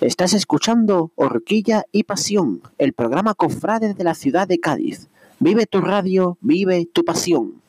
Estás escuchando Horquilla y Pasión, el programa Cofrades de la ciudad de Cádiz. Vive tu radio, vive tu pasión.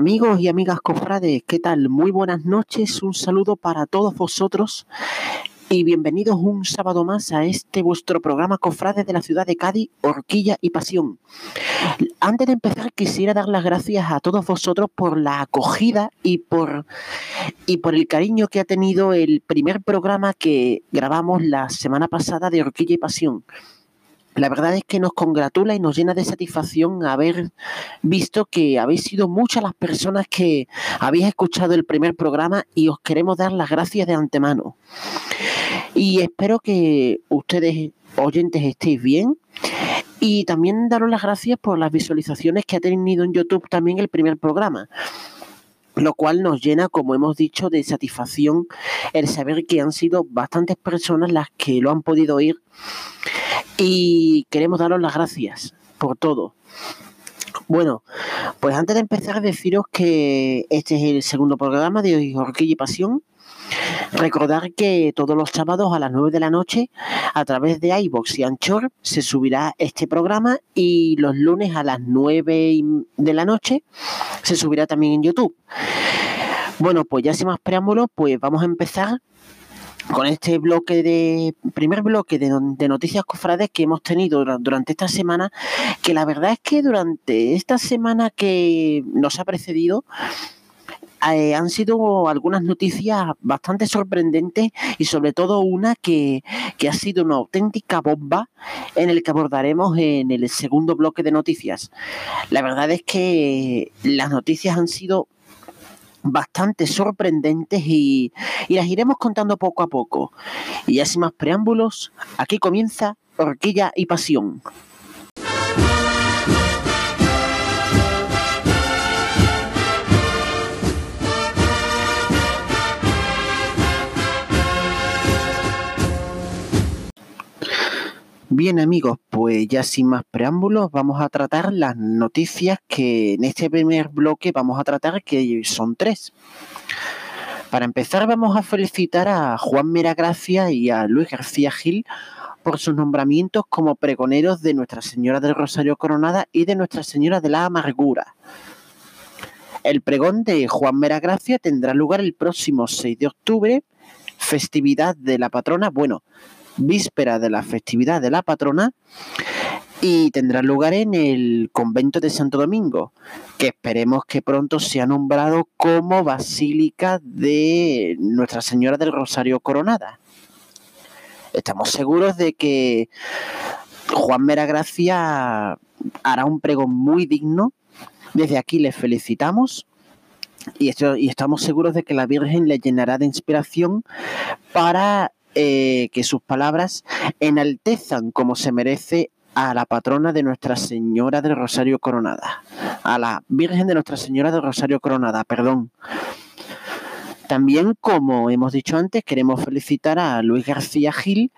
Amigos y amigas cofrades, ¿qué tal? Muy buenas noches, un saludo para todos vosotros y bienvenidos un sábado más a este vuestro programa Cofrades de la ciudad de Cádiz, Horquilla y Pasión. Antes de empezar quisiera dar las gracias a todos vosotros por la acogida y por, y por el cariño que ha tenido el primer programa que grabamos la semana pasada de Horquilla y Pasión la verdad es que nos congratula y nos llena de satisfacción haber visto que habéis sido muchas las personas que habéis escuchado el primer programa y os queremos dar las gracias de antemano. Y espero que ustedes, oyentes, estéis bien. Y también daros las gracias por las visualizaciones que ha tenido en YouTube también el primer programa lo cual nos llena, como hemos dicho, de satisfacción el saber que han sido bastantes personas las que lo han podido oír y queremos daros las gracias por todo. Bueno, pues antes de empezar deciros que este es el segundo programa de Horquilla y Pasión. Recordar que todos los sábados a las 9 de la noche a través de iBox y Anchor se subirá este programa y los lunes a las 9 de la noche se subirá también en YouTube. Bueno, pues ya sin más preámbulos, pues vamos a empezar con este bloque de primer bloque de, noticias cofrades que hemos tenido durante esta semana, que la verdad es que durante esta semana que nos ha precedido eh, han sido algunas noticias bastante sorprendentes y sobre todo una que, que ha sido una auténtica bomba en el que abordaremos en el segundo bloque de noticias. La verdad es que las noticias han sido bastante sorprendentes y, las iremos contando poco a poco. Y ya sin más preámbulos, aquí comienza Horquilla y Pasión. Bien amigos, pues ya sin más preámbulos vamos a tratar las noticias que en este primer bloque vamos a tratar, que son tres. Para empezar vamos a felicitar a Juan Meragracia y a Luis García Gil por sus nombramientos como pregoneros de Nuestra Señora del Rosario Coronada y de Nuestra Señora de la Amargura. El pregón de Juan Meragracia tendrá lugar el próximo 6 de octubre, festividad de la patrona, bueno, víspera de la festividad de la patrona y tendrá lugar en el convento de Santo Domingo, que esperemos que pronto sea nombrado como Basílica de Nuestra Señora del Rosario Coronada. Estamos seguros de que Juan Mera Gracia hará un pregón muy digno. Desde aquí les felicitamos y, y estamos seguros de que la Virgen le llenará de inspiración para eh, que sus palabras enaltezan como se merece a la patrona de Nuestra Señora del Rosario Coronada, a la Virgen de Nuestra Señora del Rosario Coronada, perdón. También, como hemos dicho antes, queremos felicitar a Luis García Gil,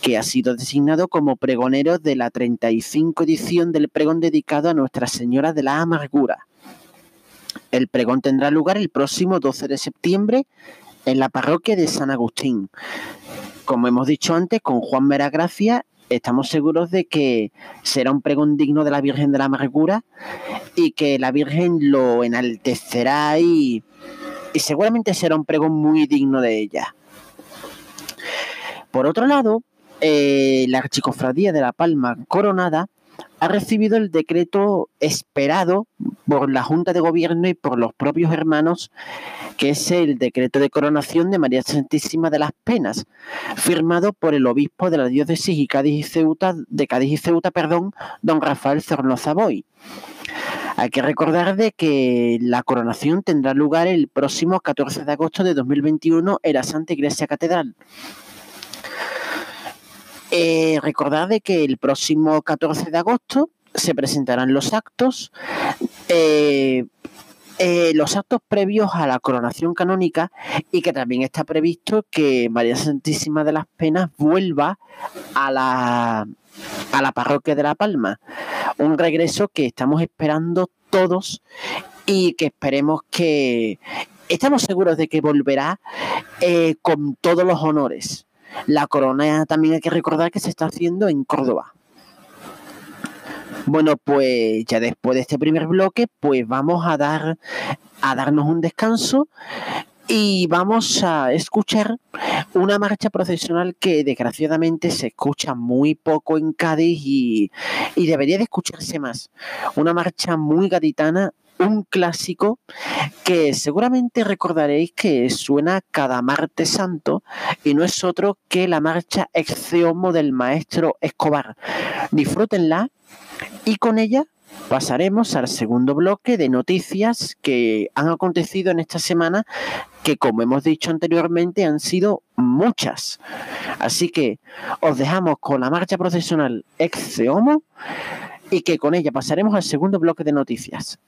que ha sido designado como pregonero de la 35 edición del pregón dedicado a Nuestra Señora de la Amargura. El pregón tendrá lugar el próximo 12 de septiembre en la parroquia de San Agustín. Como hemos dicho antes, con Juan Meragracia estamos seguros de que será un pregón digno de la Virgen de la Amargura y que la Virgen lo enaltecerá y, y seguramente será un pregón muy digno de ella. Por otro lado, eh, la Archicofradía de la Palma Coronada ha recibido el decreto esperado por la Junta de Gobierno y por los propios hermanos, que es el decreto de coronación de María Santísima de las Penas, firmado por el obispo de la diócesis y Cádiz y Ceuta, de Cádiz y Ceuta, perdón, don Rafael Zornoza Boy. Hay que recordar de que la coronación tendrá lugar el próximo 14 de agosto de 2021 en la Santa Iglesia Catedral. Eh, recordad de que el próximo 14 de agosto se presentarán los actos, eh, eh, los actos previos a la coronación canónica y que también está previsto que María Santísima de las Penas vuelva a la, a la parroquia de La Palma. Un regreso que estamos esperando todos y que esperemos que... Estamos seguros de que volverá con todos los honores. La corona también hay que recordar que se está haciendo en Córdoba. Bueno, pues ya después de este primer bloque, pues vamos a dar a darnos un descanso y vamos a escuchar una marcha procesional que desgraciadamente se escucha muy poco en Cádiz y, y debería de escucharse más. Una marcha muy gaditana un clásico que seguramente recordaréis que suena cada martes santo y no es otro que la marcha Exceomo del maestro Escobar. Disfrútenla y con ella pasaremos al segundo bloque de noticias que han acontecido en esta semana, que como hemos dicho anteriormente han sido muchas. Así que os dejamos con la marcha procesional Exceomo y que con ella pasaremos al segundo bloque de noticias.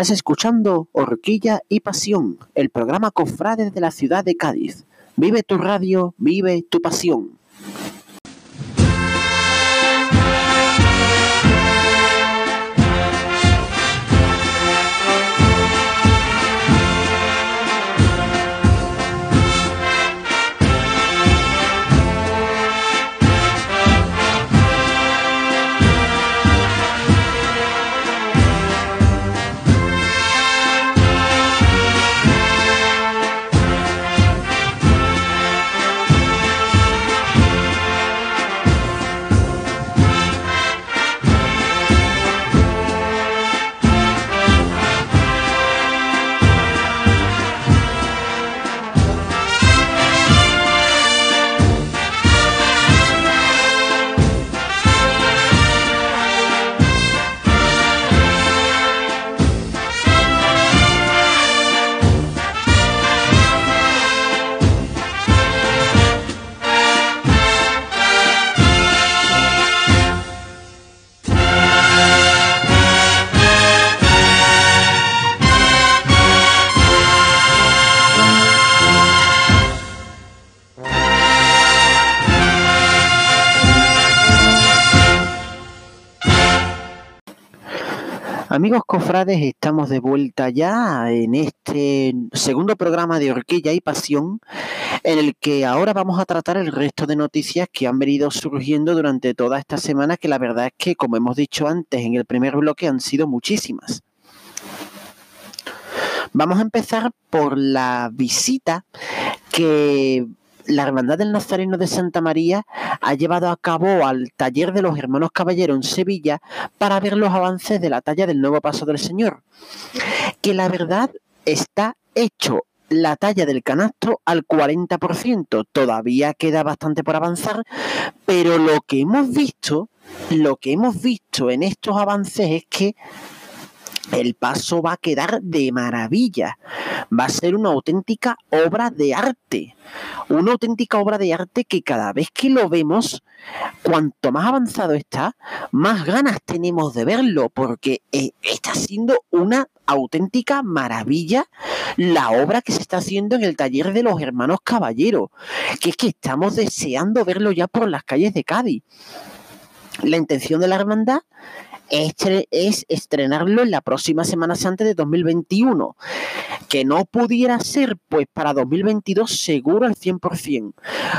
Estás escuchando Horquilla y Pasión, el programa Cofrades de la ciudad de Cádiz. Vive tu radio, vive tu pasión. Amigos cofrades, estamos de vuelta ya en este segundo programa de Horquilla y Pasión, en el que ahora vamos a tratar el resto de noticias que han venido surgiendo durante toda esta semana, que la verdad es que, como hemos dicho antes en el primer bloque, han sido muchísimas. Vamos a empezar por la visita que la Hermandad del Nazareno de Santa María ha llevado a cabo al taller de los hermanos caballeros en Sevilla para ver los avances de la talla del nuevo paso del Señor. Que la verdad está hecho la talla del canasto al 40%. Todavía queda bastante por avanzar, pero lo que hemos visto, lo que hemos visto en estos avances es que el paso va a quedar de maravilla. Va a ser una auténtica obra de arte. Una auténtica obra de arte que cada vez que lo vemos, cuanto más avanzado está, más ganas tenemos de verlo, porque eh, está siendo una auténtica maravilla la obra que se está haciendo en el taller de los hermanos caballeros, que es que estamos deseando verlo ya por las calles de Cádiz. La intención de la hermandad es estrenarlo en la próxima Semana Santa de 2021. Que no pudiera ser, pues para 2022 seguro al 100%.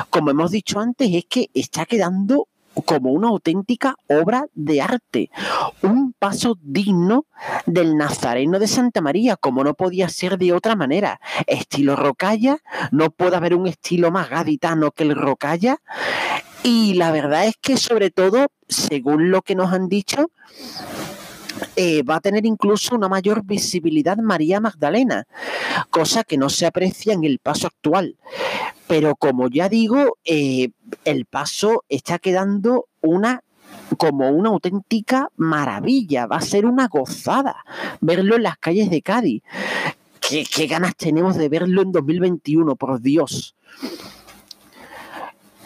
Como hemos dicho antes, es que está quedando como una auténtica obra de arte, un paso digno del Nazareno de Santa María, como no podía ser de otra manera. Estilo rocalla, no puede haber un estilo más gaditano que el rocalla. Y la verdad es que sobre todo, según lo que nos han dicho, eh, va a tener incluso una mayor visibilidad María Magdalena, cosa que no se aprecia en el paso actual. Pero como ya digo, eh, el paso está quedando una como una auténtica maravilla, va a ser una gozada verlo en las calles de Cádiz. ¿Qué, qué ganas tenemos de verlo en 2021, por Dios?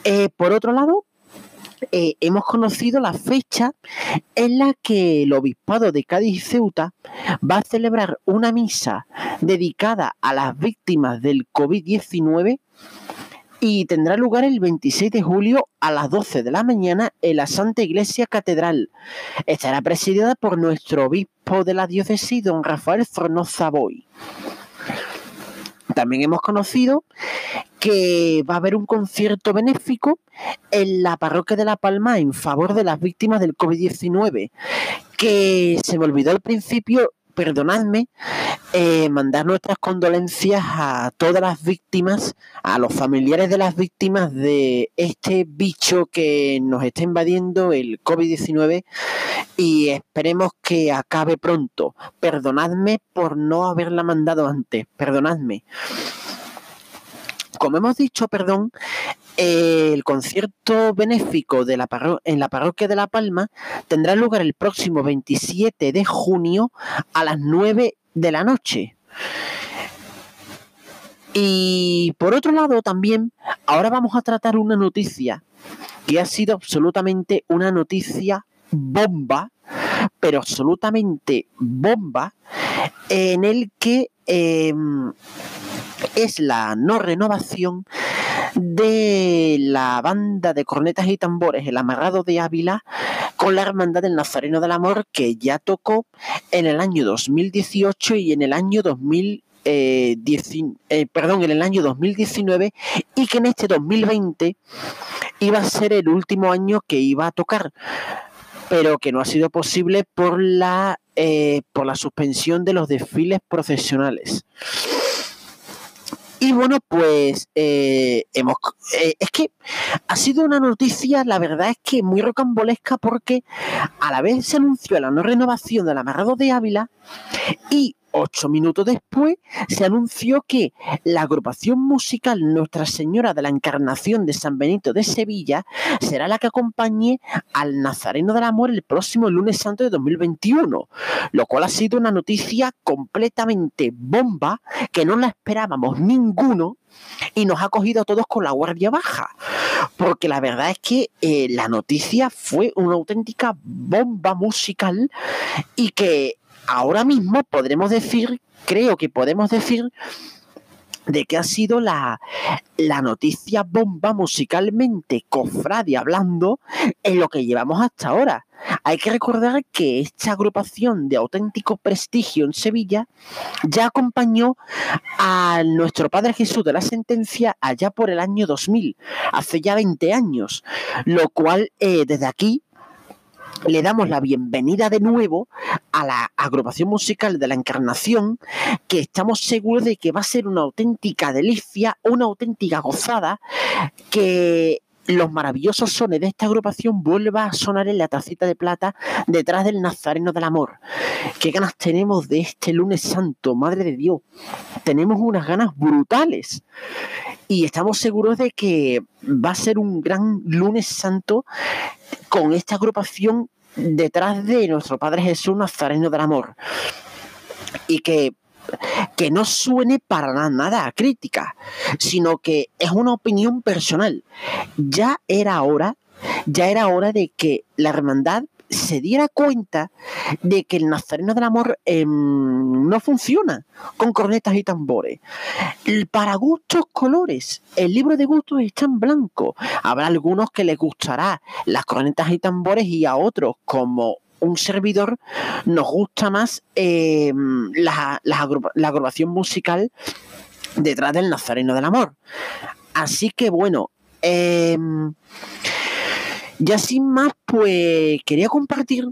Eh, por otro lado, eh, hemos conocido la fecha en la que el Obispado de Cádiz y Ceuta va a celebrar una misa dedicada a las víctimas del COVID-19 y tendrá lugar el 26 de julio a las 12 de la mañana en la Santa Iglesia Catedral. Estará presidida por nuestro obispo de la diócesis, don Rafael Fornoza Boy. También hemos conocido que va a haber un concierto benéfico en la parroquia de La Palma en favor de las víctimas del COVID-19, que se me olvidó al principio, perdonadme, eh, mandar nuestras condolencias a todas las víctimas, a los familiares de las víctimas de este bicho que nos está invadiendo, el COVID-19, y esperemos que acabe pronto. Perdonadme por no haberla mandado antes, perdonadme. Como hemos dicho, perdón, el concierto benéfico en la parroquia de La Palma tendrá lugar el próximo 27 de junio a las 9 de la noche. Y por otro lado también, ahora vamos a tratar una noticia que ha sido absolutamente una noticia bomba pero absolutamente bomba, en el que em, es la no renovación de la banda de cornetas y tambores El Amarrado de Ávila con la Hermandad del Nazareno del Amor que ya tocó en el año 2018 y en el año 2000 eh, 2019 y que en este 2020 iba a ser el último año que iba a tocar, pero que no ha sido posible por la, eh, por la suspensión de los desfiles profesionales. Y bueno, pues hemos, es que ha sido una noticia, la verdad es que muy rocambolesca porque a la vez se anunció la no renovación del amarrado de Ávila y Ocho minutos después se anunció que la agrupación musical Nuestra Señora de la Encarnación de San Benito de Sevilla será la que acompañe al Nazareno del Amor el próximo lunes santo de 2021, lo cual ha sido una noticia completamente bomba que no la esperábamos ninguno y nos ha cogido a todos con la guardia baja. Porque la verdad es que eh, la noticia fue una auténtica bomba musical y que ahora mismo podremos decir, creo que podemos decir, de que ha sido la, la, noticia bomba musicalmente cofradia hablando en lo que llevamos hasta ahora. Hay que recordar que esta agrupación de auténtico prestigio en Sevilla ya acompañó a nuestro Padre Jesús de la Sentencia allá por el año 2000, hace ya 20 años, lo cual eh, desde aquí le damos la bienvenida de nuevo a la agrupación musical de la Encarnación, que estamos seguros de que va a ser una auténtica delicia, una auténtica gozada, que los maravillosos sones de esta agrupación vuelva a sonar en la tacita de plata detrás del Nazareno del Amor. Qué ganas tenemos de este lunes santo, Madre de Dios. Tenemos unas ganas brutales. Y estamos seguros de que va a ser un gran lunes santo con esta agrupación detrás de nuestro Padre Jesús Nazareno del Amor. Y que, que no suene para nada a crítica, sino que es una opinión personal. Ya era hora, ya era hora de que la hermandad se diera cuenta de que el Nazareno del Amor em, no funciona con cornetas y tambores. Para gustos colores, el libro de gustos está en blanco. Habrá algunos que les gustará las cornetas y tambores y a otros, como un servidor, nos gusta más em, la, la, agrupación musical detrás del Nazareno del Amor. Así que bueno, eh, ya sin más, pues quería compartir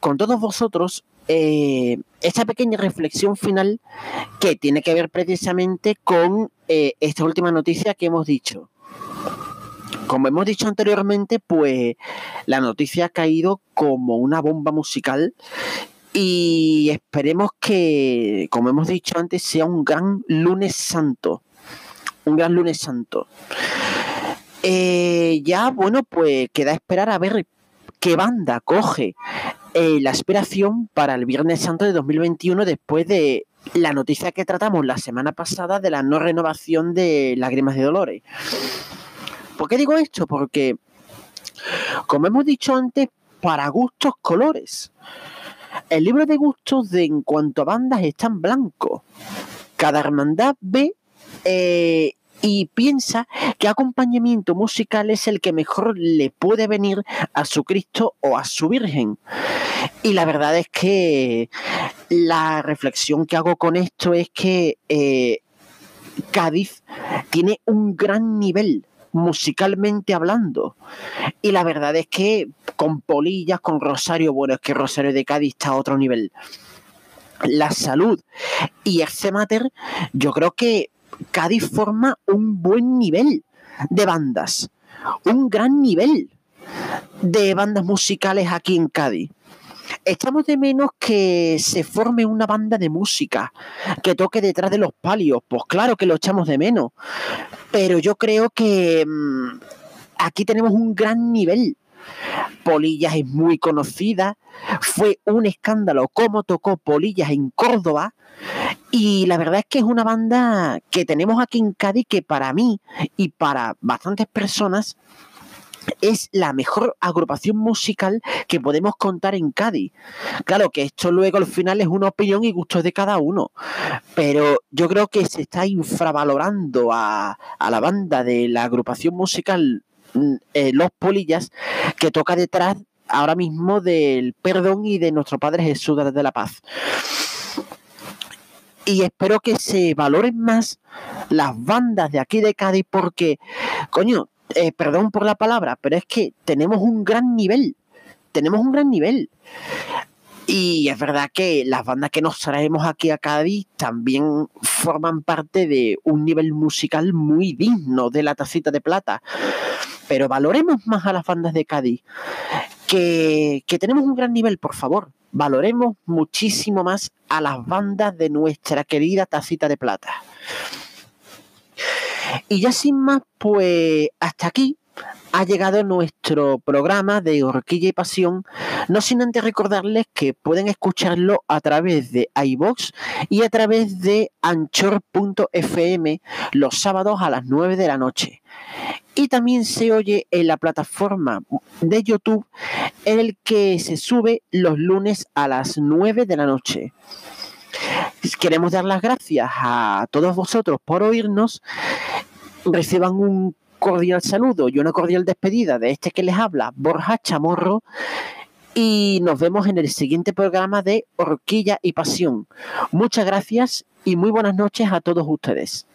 con todos vosotros eh, esta pequeña reflexión final que tiene que ver precisamente con eh, esta última noticia que hemos dicho. Como hemos dicho anteriormente, pues la noticia ha caído como una bomba musical y esperemos que, como hemos dicho antes, sea un gran lunes santo. Un gran lunes santo. Eh, ya, bueno, pues queda esperar a ver qué banda coge eh, la aspiración para el Viernes Santo de 2021 después de la noticia que tratamos la semana pasada de la no renovación de Lágrimas de Dolores. ¿Por qué digo esto? Porque, como hemos dicho antes, para gustos colores. El libro de gustos de en cuanto a bandas está en blanco. Cada hermandad ve eh, y piensa que acompañamiento musical es el que mejor le puede venir a su Cristo o a su Virgen. Y la verdad es que la reflexión que hago con esto es que eh, Cádiz tiene un gran nivel musicalmente hablando. Y la verdad es que con Polillas, con Rosario, bueno, es que Rosario de Cádiz está a otro nivel. La salud y Exe Mater, yo creo que Cádiz forma un buen nivel de bandas, un gran nivel de bandas musicales aquí en Cádiz. Echamos de menos que se forme una banda de música que toque detrás de los palios. Pues claro que lo echamos de menos. Pero yo creo que mm, aquí tenemos un gran nivel. Polillas es muy conocida. Fue un escándalo cómo tocó Polillas en Córdoba. Y la verdad es que es una banda que tenemos aquí en Cádiz que para mí y para bastantes personas es la mejor agrupación musical que podemos contar en Cádiz. Claro que esto luego al final es una opinión y gustos de cada uno, pero yo creo que se está infravalorando a, la banda de la agrupación musical eh, Los Polillas que toca detrás ahora mismo del perdón y de nuestro Padre Jesús de la Paz. Y espero que se valoren más las bandas de aquí de Cádiz porque, coño, eh, perdón por la palabra, pero es que tenemos un gran nivel. Tenemos un gran nivel. Y es verdad que las bandas que nos traemos aquí a Cádiz también forman parte de un nivel musical muy digno de la tacita de plata. Pero valoremos más a las bandas de Cádiz, que, que tenemos un gran nivel, por favor. Valoremos muchísimo más a las bandas de nuestra querida tacita de plata. Y ya sin más, pues hasta aquí ha llegado nuestro programa de Horquilla y Pasión, no sin antes recordarles que pueden escucharlo a través de iBox y a través de anchor.fm los sábados a las 9 de la noche. Y también se oye en la plataforma de YouTube en el que se sube los lunes a las 9 de la noche. Queremos dar las gracias a todos vosotros por oírnos. Reciban un cordial saludo y una cordial despedida de este que les habla, Borja Chamorro. Y nos vemos en el siguiente programa de Horquilla y Pasión. Muchas gracias y muy buenas noches a todos ustedes.